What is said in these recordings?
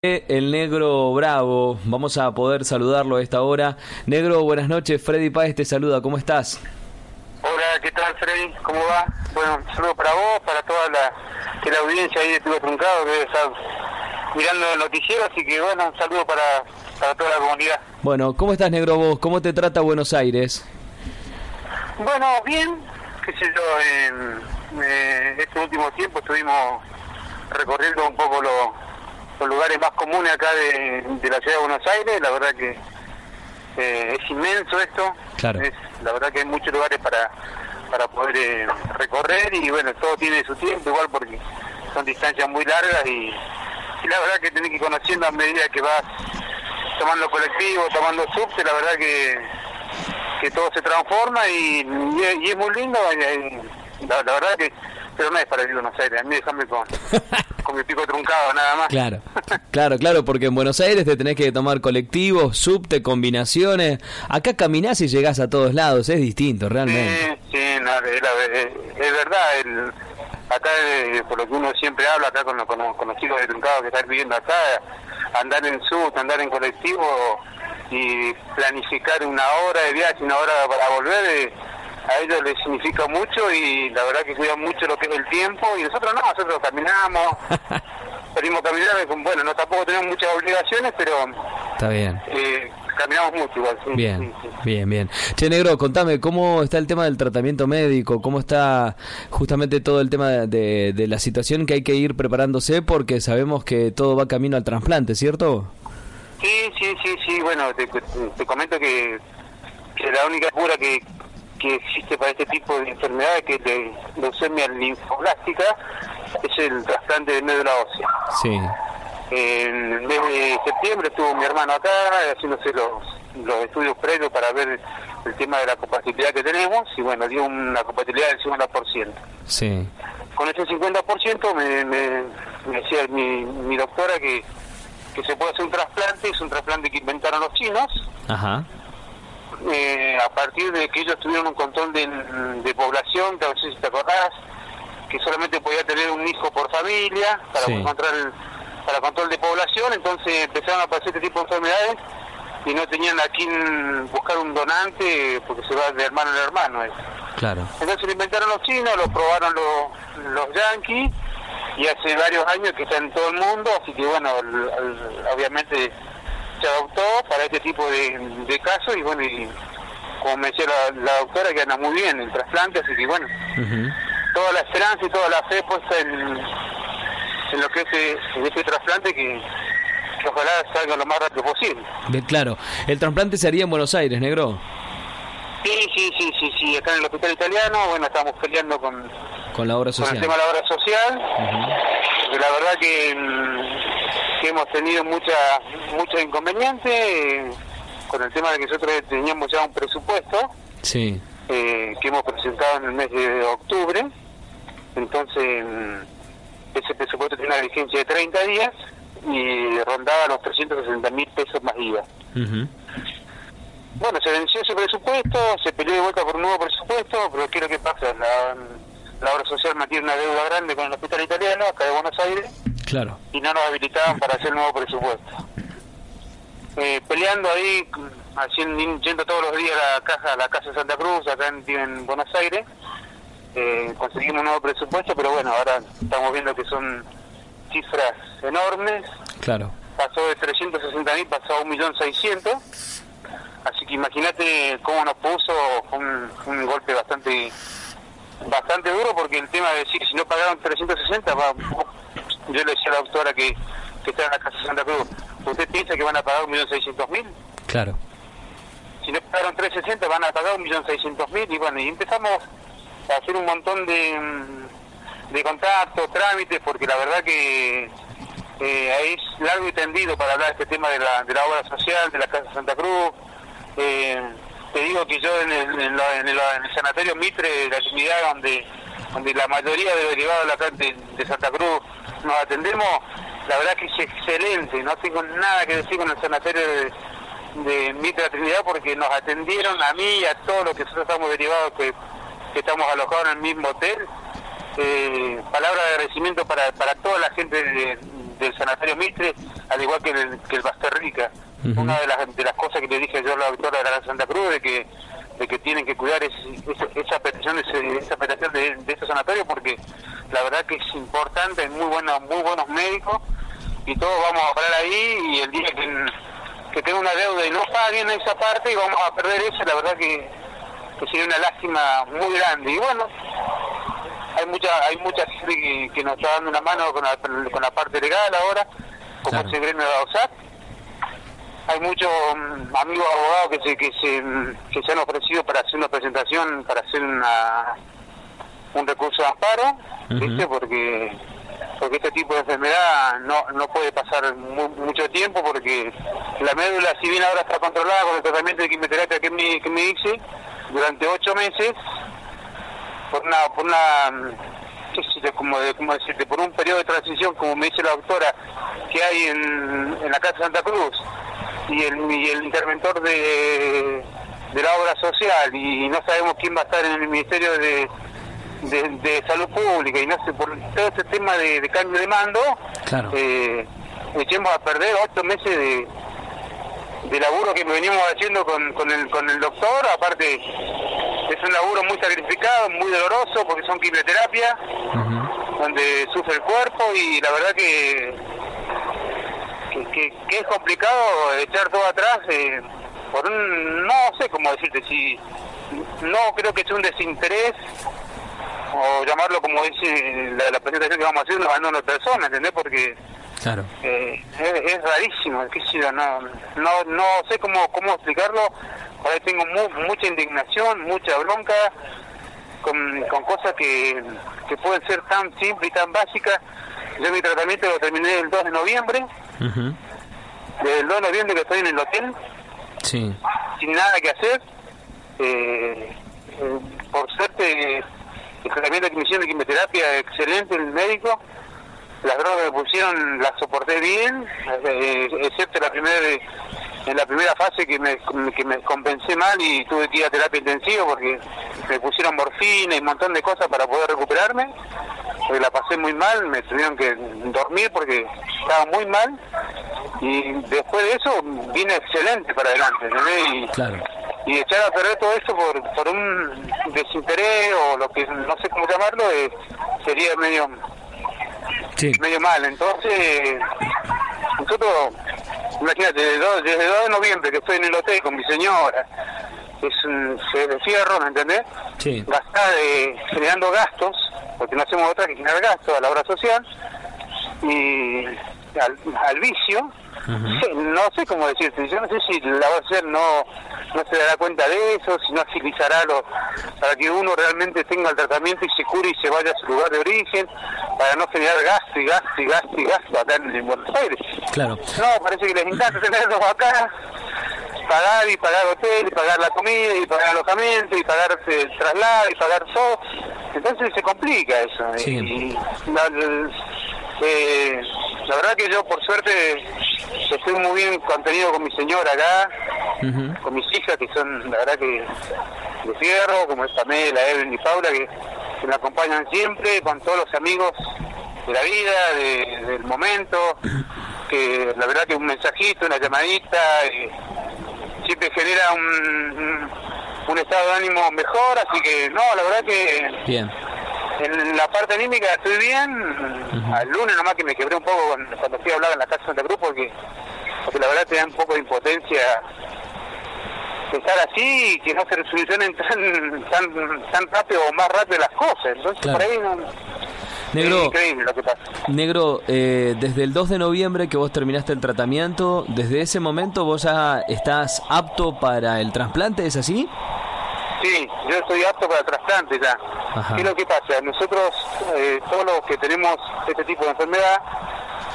El negro bravo, vamos a poder saludarlo a esta hora. Negro, buenas noches, Freddy Páez te saluda, ¿cómo estás? Hola, ¿qué tal Freddy? ¿Cómo va? Bueno, un saludo para vos, para toda la, que la audiencia ahí de Truncado que estar mirando el noticiero, así que bueno, un saludo para, para toda la comunidad. Bueno, ¿cómo estás negro vos? ¿Cómo te trata Buenos Aires? Bueno, bien, qué sé yo, en eh, este último tiempo estuvimos recorriendo un poco lo los lugares más comunes acá de, la ciudad de Buenos Aires. La verdad que eh, es inmenso esto. Es, la verdad que hay muchos lugares para, para poder eh, recorrer y bueno, todo tiene su tiempo igual porque son distancias muy largas y, la verdad que tenés que ir conociendo a medida que vas tomando colectivo, tomando subte, la verdad que, que todo se transforma y, es muy lindo. la verdad que pero no es para ir a Buenos Aires, a mí déjame con, con mi pico truncado nada más. Claro, claro, claro, porque en Buenos Aires te tenés que tomar colectivos, subte, combinaciones. Acá caminás y llegás a todos lados, es distinto realmente. Sí, sí, es, verdad, el, acá eh, por lo que uno siempre habla, acá con, con, los chicos de truncado que están viviendo acá, andar en subte, andar en colectivo y planificar una hora de viaje, una hora para volver. Eh, a ellos les significa mucho y la verdad que cuidan mucho lo que es el tiempo y nosotros no, nosotros caminamos, salimos a caminar, bueno, no tampoco tenemos muchas obligaciones, pero... Está bien. Eh, caminamos mucho igual. Sí, bien, bien, bien. Che, Negro, contame, ¿cómo está el tema del tratamiento médico? ¿Cómo está justamente todo el tema de, de la situación que hay que ir preparándose? Porque sabemos que todo va camino al trasplante, ¿cierto? Sí, sí, sí, sí. Bueno, te, te comento que, que la única cura que, que existe para este tipo de enfermedades, que es de leucemia linfoblástica, es el trasplante de médula ósea. Sí. En el mes de septiembre estuvo mi hermano acá haciéndose los, los estudios previos para ver el tema de la compatibilidad que tenemos y bueno, dio una compatibilidad del 50%. Sí. Con ese 50% me, me, decía mi, mi doctora que, que se puede hacer un trasplante, es un trasplante que inventaron los chinos. Ajá eh, a partir de que ellos tuvieron un control de, población, no sé si te acordás, que solamente podía tener un hijo por familia para encontrar para control de población, entonces empezaron a aparecer este tipo de enfermedades y no tenían a quién buscar un donante porque se va de hermano en hermano. Claro. Entonces lo inventaron los chinos, lo probaron los, los yanquis y hace varios años que está en todo el mundo, así que bueno, obviamente se adoptó para este tipo de, casos y bueno, y como me decía la, doctora, que anda muy bien el trasplante, así que bueno, toda la esperanza y toda la fe puesta en, en lo que es este trasplante que, ojalá salga lo más rápido posible. claro, el trasplante se haría en Buenos Aires, negro. Sí, sí, sí, sí, sí, acá en el hospital italiano, bueno, estamos peleando con, con la obra social. Con el tema de la obra social, la verdad que que hemos tenido mucha muchos inconvenientes eh, con el tema de que nosotros teníamos ya un presupuesto sí. eh, que hemos presentado en el mes de octubre. Entonces, mm, ese presupuesto tiene una vigencia de 30 días y rondaba los 360 mil pesos más IVA. Bueno, se venció ese presupuesto, se peleó de vuelta por un nuevo presupuesto, pero ¿qué es lo que pasa? La, la obra social mantiene una deuda grande con el hospital italiano, acá de Buenos Claro. Y no nos habilitaban para hacer nuevo presupuesto. Eh, peleando ahí, haciendo, yendo todos los días a la casa, a la casa de Santa Cruz, acá en, Buenos Aires, eh, conseguimos un nuevo presupuesto, pero bueno, ahora estamos viendo que son cifras enormes. Claro. Pasó de 360 mil, pasó a 1.600.000. Así que imagínate cómo nos puso, un, un golpe bastante bastante duro porque el tema de decir si no pagaron 360 va, yo le decía a la doctora que, que está en la casa Santa Cruz, ¿usted piensa que van a pagar 1.600.000? Claro. Si no pagaron 360 van a pagar 1.600.000 y bueno, y empezamos a hacer un montón de, de contactos, trámites, porque la verdad que eh, es largo y tendido para hablar de este tema de la, de la obra social, de la Casa Santa Cruz. Eh, te digo que yo en el, en, el, sanatorio Mitre, la Trinidad, donde, donde la mayoría de los derivados de, la, de, de Santa Cruz nos atendemos, la verdad que es excelente, no tengo nada que decir con el sanatorio de, de Mitre Trinidad porque nos atendieron a mí y a todos los que nosotros estamos derivados que, que estamos alojados en el mismo hotel. Eh, palabra de agradecimiento para, para toda la gente del sanatorio Mitre, al igual que el, que el Basterrica. Una de las, de las cosas que le dije yo a la doctora de la Santa Cruz, de que de que tienen que cuidar esa petición esa petición de, de este sanatorio porque la verdad que es importante, hay muy buenos, muy buenos médicos y todos vamos a parar ahí y el día que, que tenga una deuda y no paguen esa parte y vamos a perder eso, la verdad que, sería una lástima muy grande. Y bueno, hay mucha hay mucha gente que, nos está dando una mano con la, con la parte legal ahora, como ese gremio de OSAT. Hay muchos mm, amigos abogados que se, que se que se han ofrecido para hacer una presentación, para hacer una un recurso de amparo, ¿viste? Porque porque este tipo de enfermedad no, no puede pasar mucho tiempo porque la médula, si bien ahora está controlada con el tratamiento de quimioterapia que me, que me hice durante ocho meses, por una, por una como, de, como decirte, por un periodo de transición, como me dice la doctora, que hay en, en la Casa Santa Cruz y el, y el interventor de, de la obra social y no sabemos quién va a estar en el Ministerio de de, salud pública y no sé, por todo ese tema de, cambio de mando, eh, echemos a perder ocho meses de, de laburo que venimos haciendo con, con, el, con el doctor, aparte es un laburo muy sacrificado, muy doloroso, porque son quimioterapia, donde sufre el cuerpo y la verdad que, que, es complicado echar todo atrás eh, por un, no sé cómo decirte, si no creo que sea un desinterés o llamarlo como dice la, presentación que vamos a hacer, un abandono de personas, ¿entendés? Porque claro. Eh, es, rarísimo, no, no, no sé cómo, cómo explicarlo, ahora tengo mucha indignación, mucha bronca con, con cosas que, que pueden ser tan simples y tan básicas. Yo mi tratamiento lo terminé el 2 de noviembre, desde el 2 de noviembre que estoy en el hotel, sin nada que hacer. Eh, eh, por suerte el tratamiento que me hicieron de quimioterapia, excelente el médico. Las drogas que me pusieron las soporté bien, eh, excepto la primera en la primera fase que me, que me compensé mal y tuve que ir a terapia intensiva porque me pusieron morfina y un montón de cosas para poder recuperarme. Porque la pasé muy mal, me tuvieron que dormir porque estaba muy mal. Y después de eso vine excelente para adelante, Y, claro y echar a perder todo eso por, por un desinterés o lo que no sé cómo llamarlo eh, sería medio medio mal entonces nosotros imagínate desde, 2, desde 2 de noviembre que estoy en el hotel con mi señora es un fierro ¿me entendés? Sí. gastar eh, generando gastos porque no hacemos otra que generar gastos a la obra social y al vicio no sé cómo decirte, yo no sé si la va a hacer no no se dará cuenta de eso, si no agilizará lo, para que uno realmente tenga el tratamiento y se cure y se vaya a su lugar de origen, para no generar gasto y gasto y gasto y gasto acá en Buenos Aires. Claro. No, parece que les encanta tenerlos acá, pagar y pagar hotel, y pagar la comida, y pagar alojamiento, y pagar el traslado, y pagar todo. Entonces se complica eso. Y, eh, la verdad que yo, por suerte, estoy muy bien contenido con mi señora acá, con mis hijas, que son, la verdad que de fierro, como es Pamela, Evelyn y Paula, que, me acompañan siempre, con todos los amigos de la vida, del momento, que la verdad que un mensajito, una llamadita, eh, siempre genera un, un, estado de ánimo mejor, así que no, la verdad que... Bien en la parte anímica estoy bien. Al lunes nomás que me quebré un poco cuando fui a hablar en la casa de Santa Cruz porque, porque la verdad te da un poco de impotencia estar así y que no se resolucionen tan, tan, tan rápido o más rápido las cosas. Entonces por ahí no... Negro, increíble lo que pasa. Negro, eh, desde el 2 de noviembre que vos terminaste el tratamiento, desde ese momento vos ya estás apto para el trasplante, ¿es así? Sí, yo estoy apto para trasplante ya. ¿Qué es lo que pasa? Nosotros, eh, todos los que tenemos este tipo de enfermedad,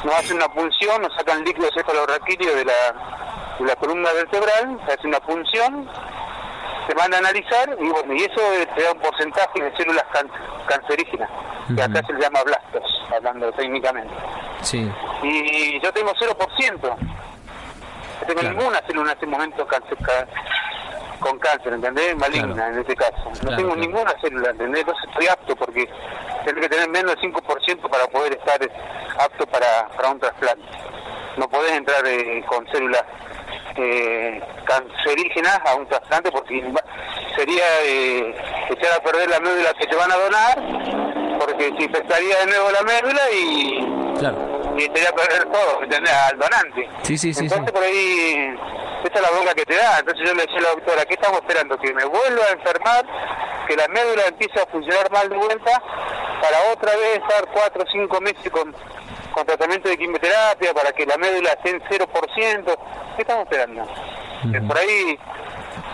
nos hacen una punción, nos sacan líquido cefalorraquídeo de la, de la columna vertebral, se hace una punción, se van a analizar y bueno, y eso te da un porcentaje de células cancerígenas, que acá se le llama blastos, hablando técnicamente. Sí. Y yo tengo 0%. No tengo ninguna célula en este momento con cáncer, ¿entendés? Maligna en este caso. No tengo ninguna célula, ¿entendés? Entonces estoy apto porque tengo que tener menos del 5% para poder estar apto para, para un trasplante. No podés entrar eh, con células eh, cancerígenas a un trasplante porque sería eh, echar a perder la médula que te van a donar porque se infectaría de nuevo la médula y, claro. y te a perder todo, ¿entendés? Al donante. Sí, sí, sí. Entonces por ahí esa es la bronca que te da. Entonces yo le decía a la doctora, ¿qué estamos esperando? Que me vuelva a enfermar, que la médula empiece a funcionar mal de vuelta, para otra vez estar cuatro o cinco meses con, con tratamiento de quimioterapia, para que la médula esté en 0%. ¿Qué estamos esperando? por ahí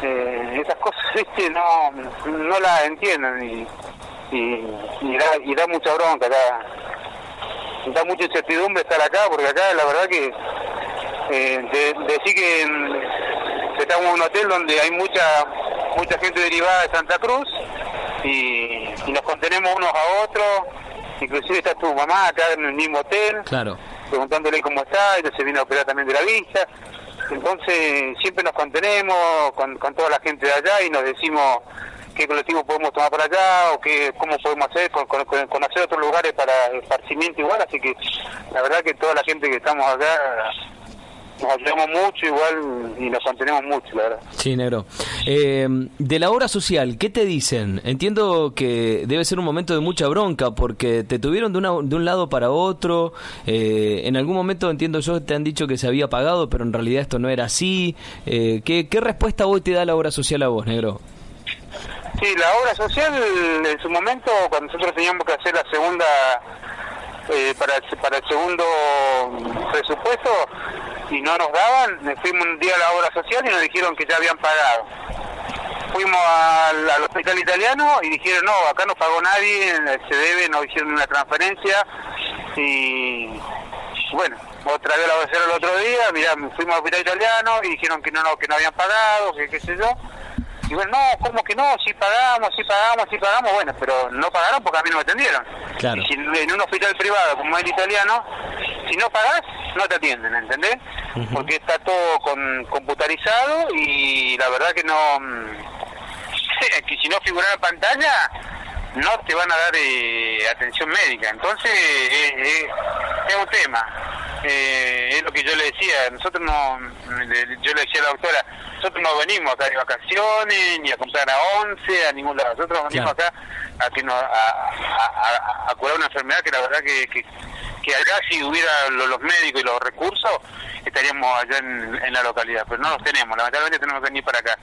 eh, esas cosas ¿viste? no no las entienden y, y, da, y da mucha bronca acá. Da mucha incertidumbre estar acá, porque acá la verdad que eh, de, decir que mm, estamos en un hotel donde hay mucha mucha gente derivada de Santa Cruz y, nos contenemos unos a otros. Inclusive está tu mamá acá en el mismo hotel, claro. preguntándole cómo está, se viene a operar también de la vista. Entonces siempre nos contenemos con, toda la gente de allá y nos decimos qué colectivo podemos tomar para allá o qué, cómo podemos hacer, con, conocer otros lugares para esparcimiento igual. Así que la verdad que toda la gente que estamos acá nos ayudamos mucho igual y nos mantenemos mucho, la verdad. Sí, negro. Eh, de la obra social, ¿qué te dicen? Entiendo que debe ser un momento de mucha bronca porque te tuvieron de, una, de un lado para otro. Eh, en algún momento, entiendo yo, te han dicho que se había pagado, pero en realidad esto no era así. Eh, ¿qué, ¿Qué respuesta hoy te da la obra social a vos, negro? Sí, la obra social en su momento, cuando nosotros teníamos que hacer la segunda, para, para el segundo presupuesto, y no nos daban, fuimos un día a la obra social y nos dijeron que ya habían pagado. Fuimos al, hospital italiano y dijeron, no, acá no pagó nadie, se debe, nos hicieron una transferencia y bueno, otra vez la voy a hacer el otro día, mirá, fuimos al hospital italiano y dijeron que no, no, que no habían pagado, que qué sé yo. Y bueno, no, ¿cómo que no? Sí pagamos, sí pagamos, sí pagamos. Bueno, pero no pagaron porque a mí no me atendieron. Claro. Y en un hospital privado como el italiano, si no pagás, no te atienden, ¿entendés? Porque está todo con, computarizado y la verdad que no... Mm, que si no figura en pantalla, no te van a dar eh, atención médica. Entonces, es un tema. Eh, es lo que yo le decía. Nosotros no... Yo le decía a la doctora, nosotros no venimos acá de vacaciones, ni a comprar a once, a ningún lado. Nosotros venimos acá a, que no, a, curar una enfermedad que la verdad que, que, que acá si hubiera los, médicos y los recursos, estaríamos allá en, la localidad, pero no los tenemos, lamentablemente tenemos que venir para acá.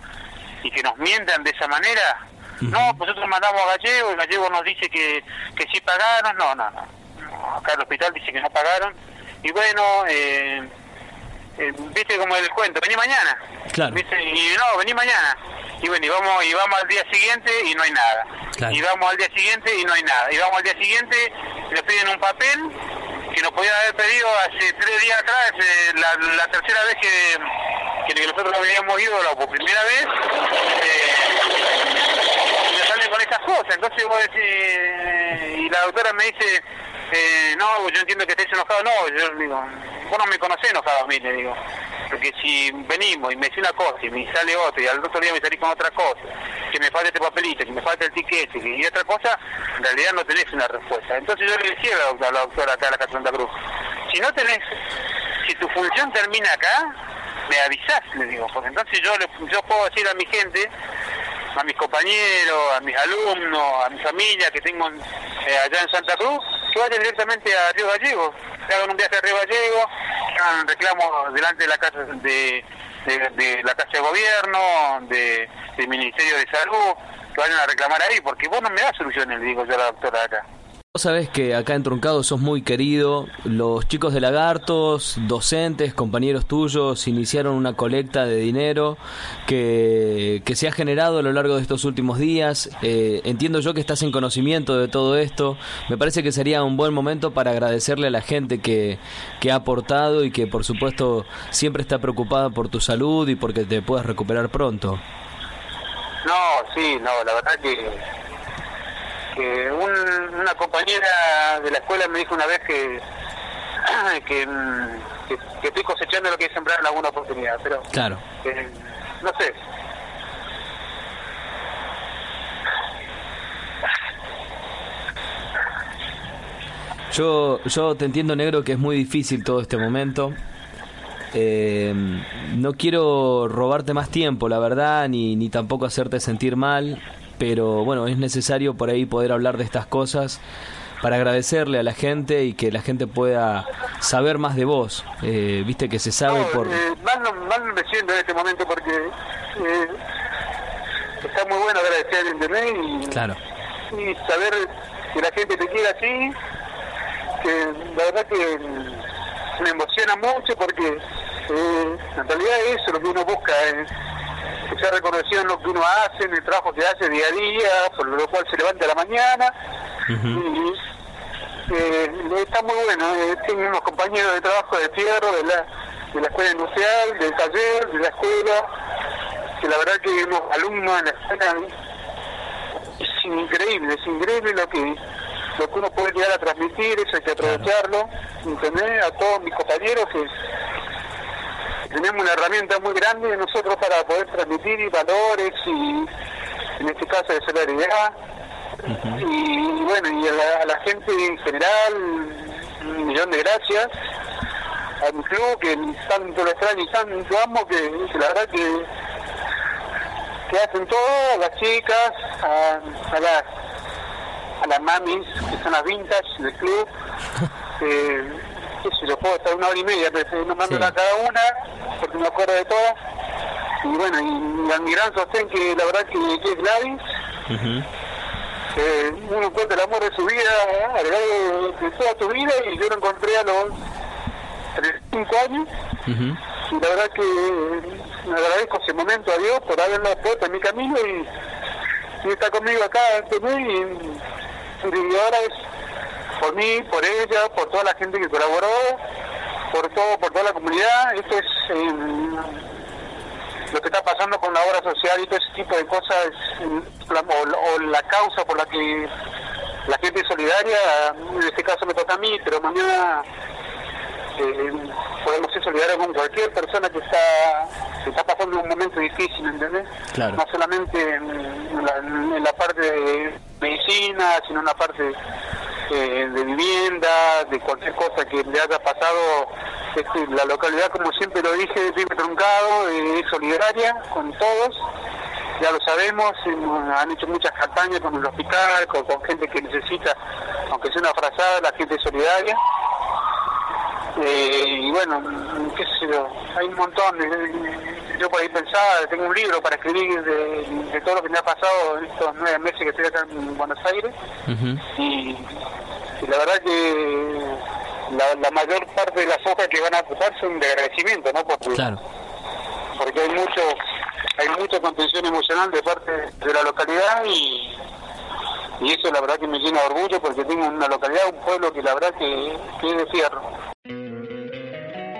Y que nos mientan de esa manera, no, nosotros mandamos a Gallego y Gallego nos dice que, que sí pagaron, no, no, no, acá el hospital dice que no pagaron, y bueno, eh, eh, viste como el cuento, vení mañana. Claro. Y no, vení mañana. Y bueno, y vamos, y vamos al día siguiente y no hay nada. Y vamos al día siguiente y no hay nada. Y vamos al día siguiente, le piden un papel que nos podían haber pedido hace tres días atrás, eh, la, tercera vez que, que nosotros habíamos ido la por primera vez. Eh, me salen con estas cosas. Entonces vos decís, y la doctora me dice, eh, no, yo entiendo que estés enojado. No, yo digo, vos no me conocés enojado a mí, digo. Porque si venimos y me dice una cosa y me sale otra y al otro día me salís con otra cosa, que me falta este papelito, que me falta el tiquete y otra cosa, en realidad no tenés una respuesta. Entonces yo le decía a la doctora, la doctora acá de la Casa Santa Cruz, si no tenés, si tu función termina acá, me avisás, le digo, porque entonces yo, yo puedo decir a mi gente, a mis compañeros, a mis alumnos, a mi familia que tengo eh, allá en Santa Cruz, que vayan directamente a Río Gallego, que hagan un viaje a Río Gallego, hagan reclamos delante de la casa de, de, la casa de gobierno, de, del Ministerio de Salud, que vayan a reclamar ahí, porque vos no me das soluciones, le digo yo a la doctora acá. Vos sabés que acá en Truncado sos muy querido. Los chicos de Lagartos, docentes, compañeros tuyos, iniciaron una colecta de dinero que, que se ha generado a lo largo de estos últimos días. Eh, entiendo yo que estás en conocimiento de todo esto. Me parece que sería un buen momento para agradecerle a la gente que, que ha aportado y que por supuesto siempre está preocupada por tu salud y porque te puedas recuperar pronto. No, sí, no, la verdad que que una compañera de la escuela me dijo una vez que que, que, estoy cosechando lo que es sembrar en alguna oportunidad, pero claro. no sé. Yo, yo te entiendo, negro, que es muy difícil todo este momento. Eh, no quiero robarte más tiempo, la verdad, ni, ni tampoco hacerte sentir mal pero bueno, es necesario por ahí poder hablar de estas cosas para agradecerle a la gente y que la gente pueda saber más de vos. Eh, Viste que se sabe por... Eh, mal, me siento en este momento porque eh, está muy bueno agradecer el internet y, claro. y saber que la gente te quiere así, que la verdad que me emociona mucho porque eh, en realidad eso es lo que uno busca. Eh, que sea reconocido en lo que uno hace, en el trabajo que hace día a día, por lo cual se levanta a la mañana. Y eh, está muy bueno. Eh, tengo unos compañeros de trabajo de fierro, de la, de la escuela industrial, del taller, de la escuela, que la verdad que unos alumnos en la escuela es increíble, es increíble lo que lo que uno puede llegar a transmitir, eso hay que aprovecharlo, entender A todos mis compañeros que tenemos una herramienta muy grande nosotros para poder transmitir valores y en este caso de solidaridad. Y bueno y a la, gente en general un millón de gracias. A mi club que tanto lo extraño y tanto amo que, la verdad que que hacen todo a las chicas a, a las a las mamis que son las vintage del club. Eh, si lo puedo estar una hora y media, pero no mando a cada una, porque me acuerdo de todas. Y bueno, y, al mi gran sostén que la verdad que, es Gladys. eh, uno encuentra el amor de su vida a lo largo de, toda tu vida y yo lo encontré a los 35 años. Y la verdad que me agradezco ese momento a Dios por haberlo puesto en mi camino y, y está conmigo acá este mes y, y ahora es mí, por ella, por toda la gente que colaboró, por todo, por toda la comunidad. Esto es eh, lo que está pasando con la obra social y todo ese tipo de cosas, o, la causa por la que la gente es solidaria, en este caso me toca a mí, pero mañana eh, podemos ser solidarios con cualquier persona que está que está pasando un momento difícil, ¿entendés? Claro. No solamente en la, en la parte de medicina, sino en la parte eh, de vivienda, de cualquier cosa que le haya pasado. Este, la localidad, como siempre lo dije, vive truncado, eh, es solidaria con todos, ya lo sabemos, han hecho muchas campañas con el hospital, con, gente que necesita, aunque sea una frazada, la gente solidaria. Eh, y bueno, qué sé yo, hay un montón, yo por ahí pensaba, tengo un libro para escribir de, todo lo que me ha pasado en estos nueve meses que estoy acá en Buenos Aires, y y la verdad que la, mayor parte de las hojas que van a ocupar son de agradecimiento, ¿no? Porque, claro. porque hay mucho hay mucha contención emocional de parte de la localidad y, y eso la verdad que me llena de orgullo porque tengo una localidad, un pueblo que la verdad que, que es de fierro.